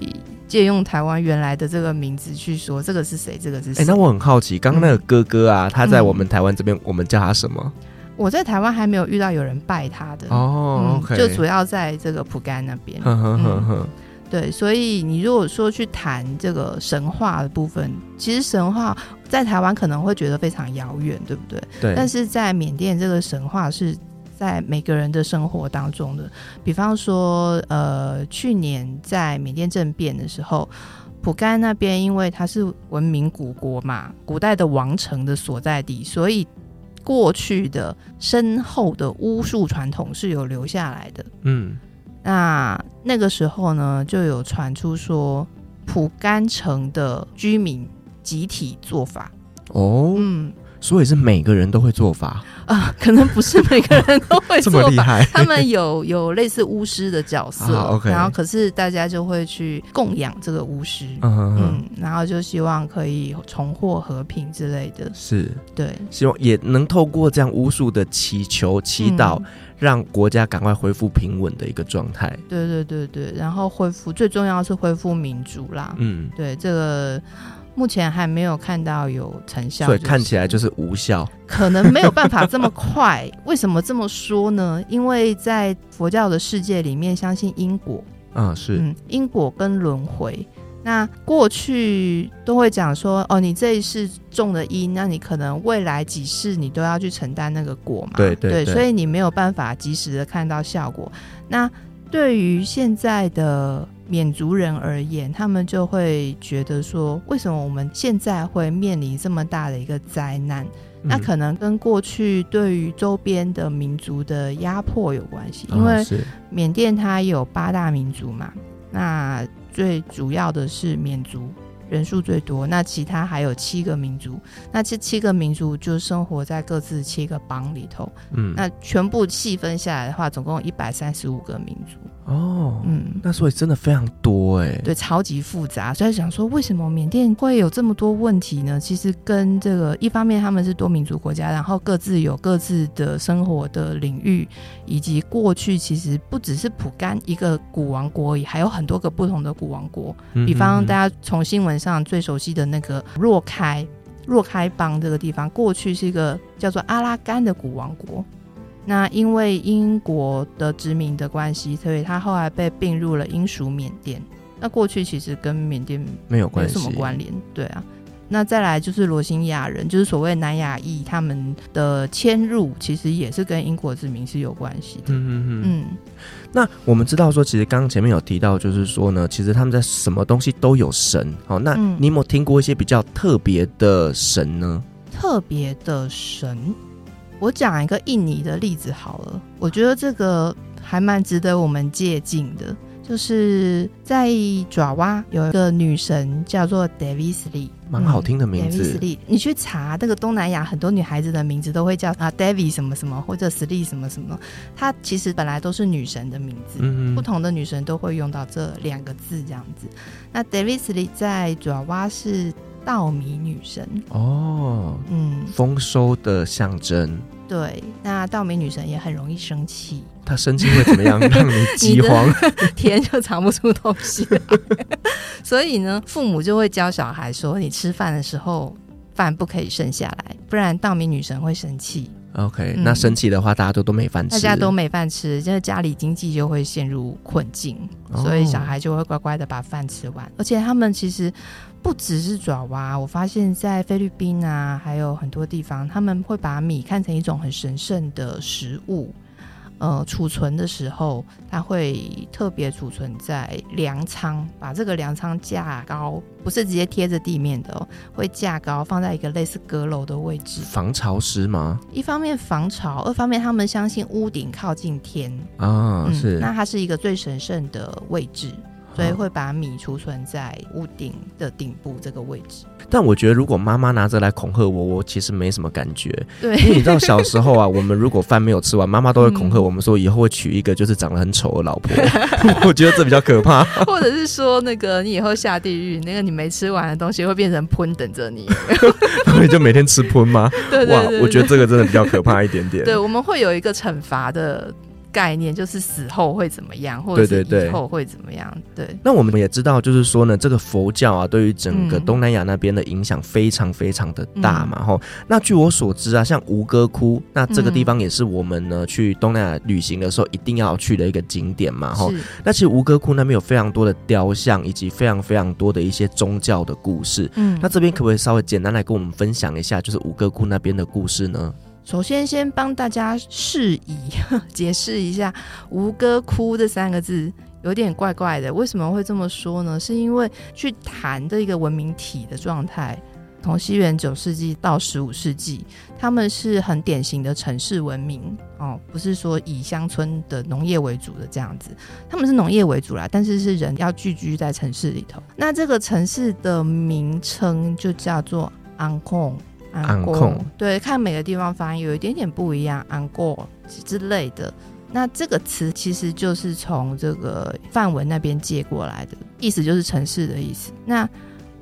借用台湾原来的这个名字去说这个是谁，这个是谁。哎，那我很好奇，刚刚那个哥哥啊，嗯、他在我们台湾这边，我们叫他什么？我在台湾还没有遇到有人拜他的哦、嗯，就主要在这个蒲甘那边。呵呵呵呵对，所以你如果说去谈这个神话的部分，其实神话在台湾可能会觉得非常遥远，对不对？对。但是在缅甸，这个神话是在每个人的生活当中的。比方说，呃，去年在缅甸政变的时候，蒲甘那边因为它是文明古国嘛，古代的王城的所在地，所以过去的深厚的巫术传统是有留下来的。嗯。那那个时候呢，就有传出说蒲甘城的居民集体做法哦，嗯，所以是每个人都会做法啊？可能不是每个人都会 做法，这么厉害。他们有有类似巫师的角色，啊 okay、然后可是大家就会去供养这个巫师，嗯，然后就希望可以重获和平之类的，是对，希望也能透过这样巫术的祈求祈祷。嗯让国家赶快恢复平稳的一个状态。对对对对，然后恢复最重要是恢复民主啦。嗯，对，这个目前还没有看到有成效，所以看起来就是无效，可能没有办法这么快。为什么这么说呢？因为在佛教的世界里面，相信因果。嗯，是，嗯，因果跟轮回。那过去都会讲说，哦，你这一世种的因，那你可能未来几世你都要去承担那个果嘛。对，对，所以你没有办法及时的看到效果。那对于现在的缅族人而言，他们就会觉得说，为什么我们现在会面临这么大的一个灾难？嗯、那可能跟过去对于周边的民族的压迫有关系，因为缅甸它有八大民族嘛，那。最主要的是缅族人数最多，那其他还有七个民族，那这七个民族就生活在各自七个邦里头，嗯，那全部细分下来的话，总共一百三十五个民族。哦，嗯，那所以真的非常多哎，对，超级复杂。所以想说，为什么缅甸会有这么多问题呢？其实跟这个一方面他们是多民族国家，然后各自有各自的生活的领域，以及过去其实不只是蒲甘一个古王国而已，还有很多个不同的古王国。比方大家从新闻上最熟悉的那个若开若开邦这个地方，过去是一个叫做阿拉干的古王国。那因为英国的殖民的关系，所以他后来被并入了英属缅甸。那过去其实跟缅甸没有关系，什么关联？对啊。那再来就是罗兴亚人，就是所谓南亚裔，他们的迁入其实也是跟英国殖民是有关系的。嗯嗯嗯。嗯，那我们知道说，其实刚刚前面有提到，就是说呢，其实他们在什么东西都有神。好，那你有没有听过一些比较特别的神呢？特别的神。我讲一个印尼的例子好了，我觉得这个还蛮值得我们借鉴的。就是在爪哇有一个女神叫做 Davis Lee，蛮好听的名字。Sri，你去查那个东南亚很多女孩子的名字都会叫啊 Devi 什么什么或者 Lee 什么什么，她其实本来都是女神的名字，嗯嗯，不同的女神都会用到这两个字这样子。那 Davis Lee 在爪哇是稻米女神哦，嗯，丰收的象征。对，那稻米女神也很容易生气。她生气会怎么样？让你饥荒，天 就藏不出东西。所以呢，父母就会教小孩说：“你吃饭的时候，饭不可以剩下来，不然稻米女神会生气。” OK，、嗯、那生气的话，大家都都没饭吃，大家都没饭吃，就是家里经济就会陷入困境，哦、所以小孩就会乖乖的把饭吃完。而且他们其实不只是爪哇，我发现在菲律宾啊，还有很多地方，他们会把米看成一种很神圣的食物。呃，储存的时候，它会特别储存在粮仓，把这个粮仓架高，不是直接贴着地面的哦，会架高，放在一个类似阁楼的位置，防潮湿吗？一方面防潮，二方面他们相信屋顶靠近天啊，是，嗯，那它是一个最神圣的位置。所以会把米储存在屋顶的顶部这个位置。但我觉得，如果妈妈拿着来恐吓我，我其实没什么感觉。对，因为你知道小时候啊，我们如果饭没有吃完，妈妈都会恐吓我们说，以后会娶一个就是长得很丑的老婆。我觉得这比较可怕。或者是说，那个你以后下地狱，那个你没吃完的东西会变成喷等着你。所以就每天吃喷吗？对对对对。哇，我觉得这个真的比较可怕一点点。对，我们会有一个惩罚的。概念，就是死后会怎么样，或者是以后会怎么样。对，对，对。那我们也知道，就是说呢，这个佛教啊，对于整个东南亚那边的影响非常非常的大嘛。吼、嗯，那据我所知啊，像吴哥窟，那这个地方也是我们呢去东南亚旅行的时候一定要去的一个景点嘛。吼，那其实吴哥窟那边有非常多的雕像，以及非常非常多的一些宗教的故事。嗯，那这边可不可以稍微简单来跟我们分享一下，就是吴哥窟那边的故事呢？首先，先帮大家释疑 解释一下“吴哥窟”这三个字有点怪怪的。为什么会这么说呢？是因为去谈的一个文明体的状态，从西元九世纪到十五世纪，他们是很典型的城市文明哦，不是说以乡村的农业为主的这样子。他们是农业为主啦，但是是人要聚居在城市里头。那这个城市的名称就叫做安控。安过，对，看每个地方发音有一点点不一样，安过之类的。那这个词其实就是从这个范文那边借过来的，意思就是城市的意思。那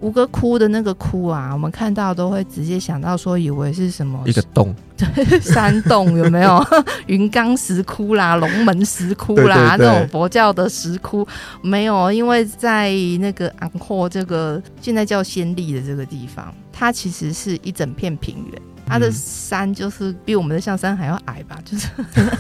吴哥窟的那个窟啊，我们看到都会直接想到说，以为是什么一个洞，对，山洞有没有？云冈石窟啦，龙门石窟啦，对对对，那种佛教的石窟没有，因为在那个昂霍这个现在叫暹粒的这个地方，它其实是一整片平原，它的山就是比我们的象山还要矮吧，就是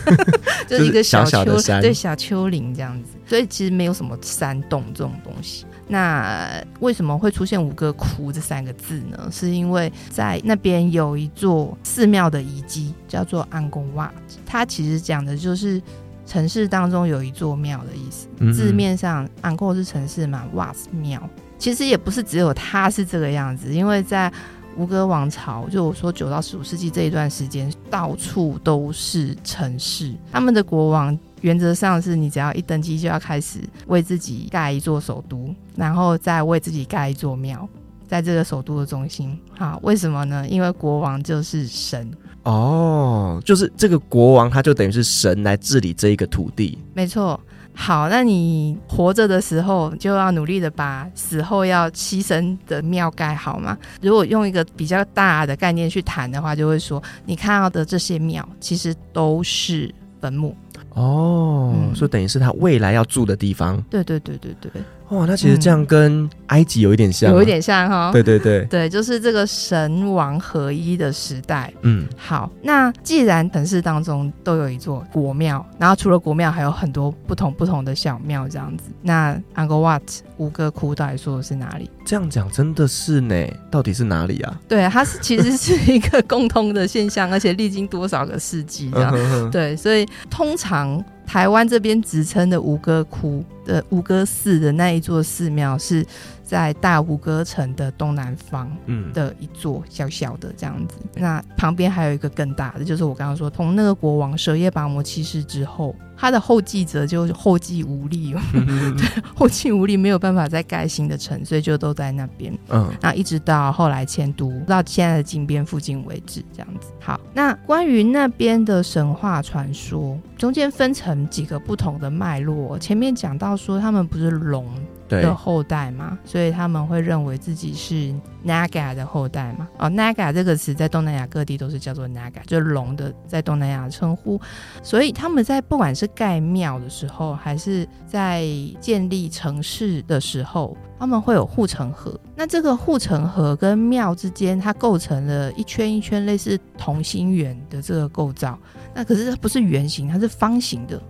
就是一个小丘，小小，对，小丘陵这样子，所以其实没有什么山洞这种东西。那为什么会出现五个窟这三个字呢？是因为在那边有一座寺庙的遗迹，叫做安公瓦。它其实讲的就是城市当中有一座庙的意思。嗯嗯，字面上，安公是城市嘛，瓦是庙。其实也不是只有它是这个样子，因为在吴哥王朝，就我说九到十五世纪这一段时间，到处都是城市，他们的国王。原则上是你只要一登基就要开始为自己盖一座首都，然后再为自己盖一座庙，在这个首都的中心。好，为什么呢？因为国王就是神哦，就是这个国王他就等于是神来治理这一个土地。没错。好，那你活着的时候就要努力的把死后要牺牲的庙盖好嘛。如果用一个比较大的概念去谈的话，就会说你看到的这些庙其实都是坟墓。哦，嗯、所以等于是他未来要住的地方。对对对对对。哇，那其实这样跟埃及有一点像，啊，有一点像哈。对对对，对，就是这个神王合一的时代。嗯，好，那既然城市当中都有一座国庙，然后除了国庙还有很多不同不同的小庙这样子，那 Angkor Wat 吴哥窟到底说的是哪里？这样讲真的是呢？到底是哪里啊？对，它是其实是一个共通的现象，而且历经多少个世纪这样。嗯、哼哼对，所以通常。台湾这边直称的吴哥窟的吴哥寺的那一座寺庙是在大吴哥城的东南方，嗯，的一座小小的这样子。嗯、那旁边还有一个更大的，就是我刚刚说，从那个国王舍叶拔摩七世之后，他的后继者就后继无力，嗯、对，后继无力，没有办法再盖新的城，所以就都在那边。嗯，那一直到后来迁都到现在的金边附近为止，这样子。好，那关于那边的神话传说，中间分成几个不同的脉络。前面讲到说，他们不是龙。的后代嘛，所以他们会认为自己是 Naga 的后代嘛。哦，Naga 这个词在东南亚各地都是叫做 Naga，就是龙的在东南亚称呼。所以他们在不管是盖庙的时候，还是在建立城市的时候，他们会有护城河。那这个护城河跟庙之间，它构成了一圈一圈类似同心圆的这个构造。那可是它不是圆形，它是方形的。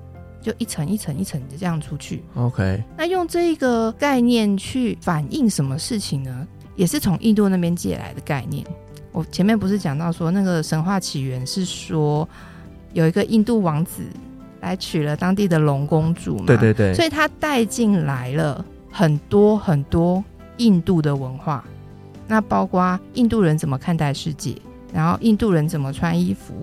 就一层一层一层的这样出去。OK，那用这一个概念去反映什么事情呢？也是从印度那边借来的概念。我前面不是讲到说，那个神话起源是说有一个印度王子来娶了当地的龙公主嘛？对对对。所以他带进来了很多很多印度的文化，那包括印度人怎么看待世界，然后印度人怎么穿衣服，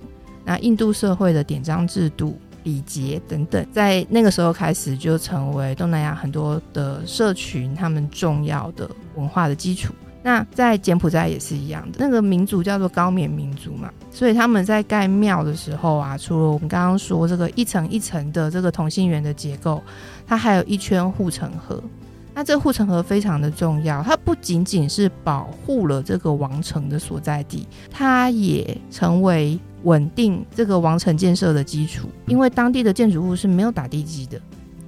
那印度社会的典章制度。礼节等等，在那个时候开始就成为东南亚很多的社群他们重要的文化的基础。那在柬埔寨也是一样的，那个民族叫做高棉民族嘛，所以他们在盖庙的时候啊，除了我们刚刚说这个一层一层的这个同心圆的结构，它还有一圈护城河。那这个护城河非常的重要，它不仅仅是保护了这个王城的所在地，它也成为稳定这个王城建设的基础。因为当地的建筑物是没有打地基的，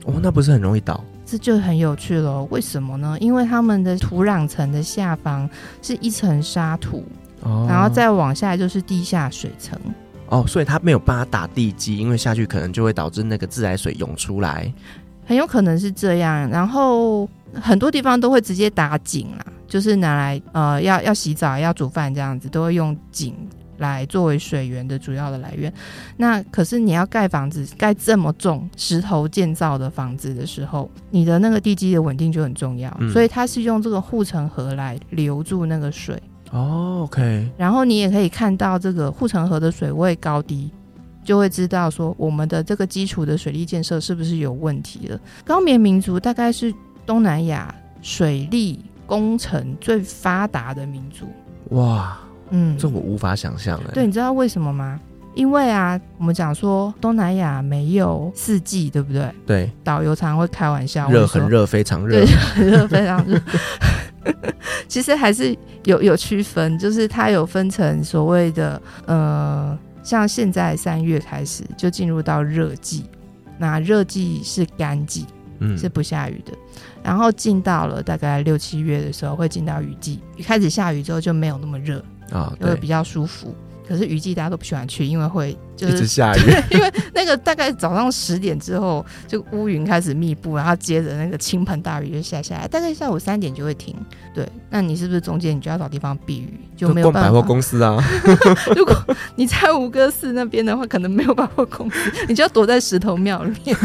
哦，那不是很容易倒？这就很有趣了。为什么呢？因为他们的土壤层的下方是一层沙土，哦，然后再往下就是地下水层。哦，所以它没有办法打地基，因为下去可能就会导致那个自来水涌出来。很有可能是这样，然后很多地方都会直接打井啦，就是拿来呃要要洗澡、要煮饭这样子，都会用井来作为水源的主要的来源。那可是你要盖房子，盖这么重石头建造的房子的时候，你的那个地基的稳定就很重要，嗯、所以它是用这个护城河来留住那个水。哦，OK。然后你也可以看到这个护城河的水位高低。就会知道说我们的这个基础的水利建设是不是有问题了。高棉民族大概是东南亚水利工程最发达的民族。哇，嗯，这我无法想象哎。对，你知道为什么吗？因为啊，我们讲说东南亚没有四季，对不对？对。导游常常会开玩笑，热很热，非常热，对，很热非常热。其实还是有有区分，就是它有分成所谓的呃。像现在三月开始就进入到热季，那热季是干季，嗯，是不下雨的。然后进到了大概六七月的时候，会进到雨季，一开始下雨之后就没有那么热啊，就会比较舒服。可是雨季大家都不喜欢去，因为会就是一直下雨。因为那个大概早上十点之后，就乌云开始密布，然后接着那个倾盆大雨就下下来，大概下午三点就会停。对，那你是不是中间你就要找地方避雨，就没有办法？百货公司啊，如果你在吴哥寺那边的话，可能没有百货公司，你就要躲在石头庙里面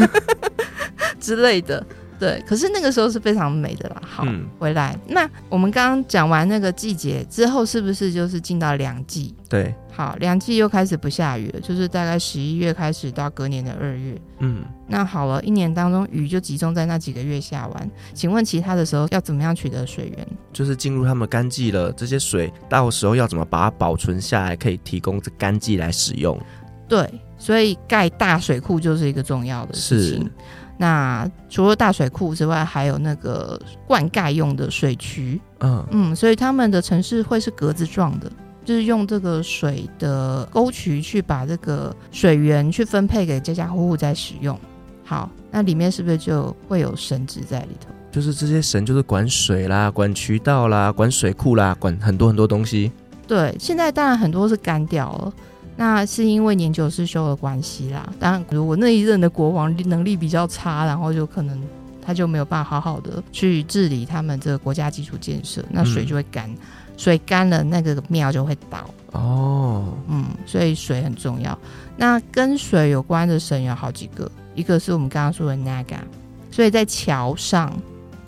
之类的。对，可是那个时候是非常美的啦。好，嗯、回来，那我们刚刚讲完那个季节之后，是不是就是进到凉季？对，好，凉季又开始不下雨了，就是大概十一月开始到隔年的二月。嗯，那好了，一年当中雨就集中在那几个月下完。请问其他的时候要怎么样取得水源？就是进入他们干季了，这些水到时候要怎么把它保存下来，可以提供这干季来使用？对，所以盖大水库就是一个重要的事情。那除了大水库之外，还有那个灌溉用的水渠。嗯嗯，所以他们的城市会是格子状的，就是用这个水的沟渠去把这个水源去分配给家家户户在使用。好，那里面是不是就会有神职在里头？就是这些神就是管水啦、管渠道啦、管水库啦、管很多很多东西。对，现在当然很多是干掉了。那是因为年久失修的关系啦。当然，如果那一任的国王能力比较差，然后就可能他就没有办法好好的去治理他们这个国家基础建设，那水就会干，嗯、水干了，那个庙就会倒。哦，嗯，所以水很重要。那跟水有关的神有好几个，一个是我们刚刚说的 Naga，所以在桥上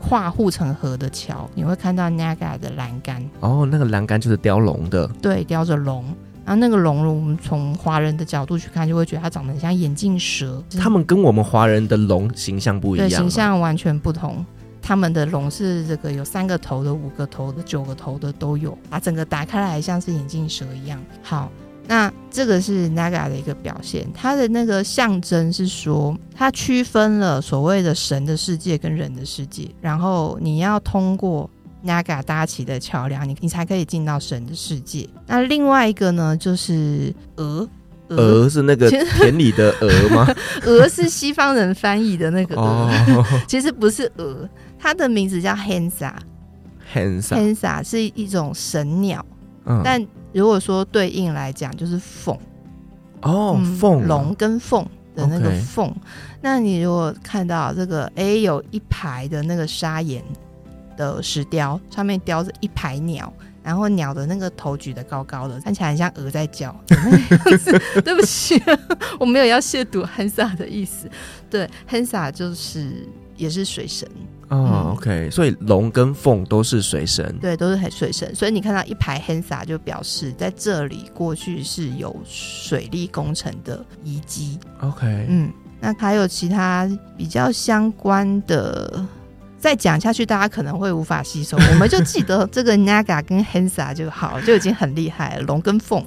跨护城河的桥，你会看到 Naga 的栏杆。哦，那个栏杆就是雕龙的，对，雕着龙。然后那个龙，我们从华人的角度去看，就会觉得它长得很像眼镜蛇。他们跟我们华人的龙形象不一样，对，形象完全不同。他们的龙是这个有三个头的、五个头的、九个头的都有，把整个打开来像是眼镜蛇一样。好，那这个是 Naga 的一个表现，它的那个象征是说，它区分了所谓的神的世界跟人的世界，然后你要通过。Naga 搭起的桥梁，你你才可以进到神的世界。那另外一个呢，就是鹅，鹅是那个田里的鹅吗？鹅是西方人翻译的那个鹅，哦、其实不是鹅，它的名字叫 Hansa，Hansa，Hansa 是一种神鸟。嗯、但如果说对应来讲，就是凤。哦，凤、嗯，龙跟凤的那个凤。那你如果看到这个，A，有一排的那个砂岩。的石雕上面雕着一排鸟，然后鸟的那个头举得高高的，看起来很像鹅在叫。对不起，我没有要亵渎 Hansa 的意思。对，Hansa 就是也是水神。哦、嗯、OK，所以龙跟凤都是水神。对，都是水神。所以你看到一排 Hansa 就表示在这里过去是有水利工程的遗迹。OK，嗯，那还有其他比较相关的。再讲下去，大家可能会无法吸收。我们就记得这个 Naga 跟 Hansa 就好，就已经很厉害了。龙跟凤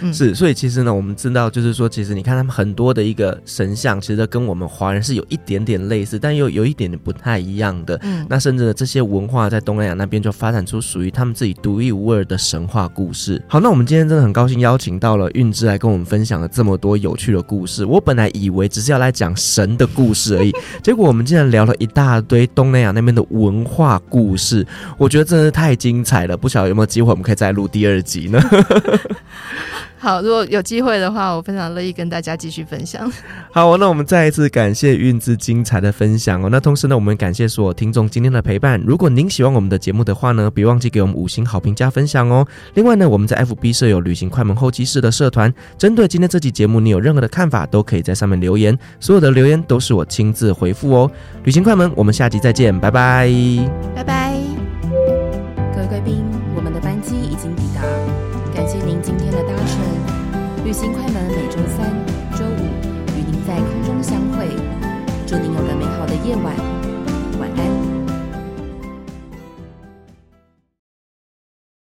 嗯、是，所以其实呢，我们知道，就是说，其实你看他们很多的一个神像，其实跟我们华人是有一点点类似，但又有一点点不太一样的。嗯，那甚至呢，这些文化在东南亚那边就发展出属于他们自己独一无二的神话故事。好，那我们今天真的很高兴邀请到了韵之来跟我们分享了这么多有趣的故事。我本来以为只是要来讲神的故事而已，结果我们竟然聊了一大堆东南亚那边的文化故事，我觉得真的是太精彩了。不晓得有没有机会，我们可以再录第二集呢？好，如果有机会的话，我非常乐意跟大家继续分享。好，那我们再一次感谢韵之精彩的分享哦。那同时呢，我们感谢所有听众今天的陪伴。如果您喜欢我们的节目的话呢，别忘记给我们五星好评加分享哦。另外呢，我们在 FB 设有旅行快门候机室的社团，针对今天这期节目，你有任何的看法，都可以在上面留言，所有的留言都是我亲自回复哦。旅行快门，我们下集再见，拜拜，拜拜。旅行快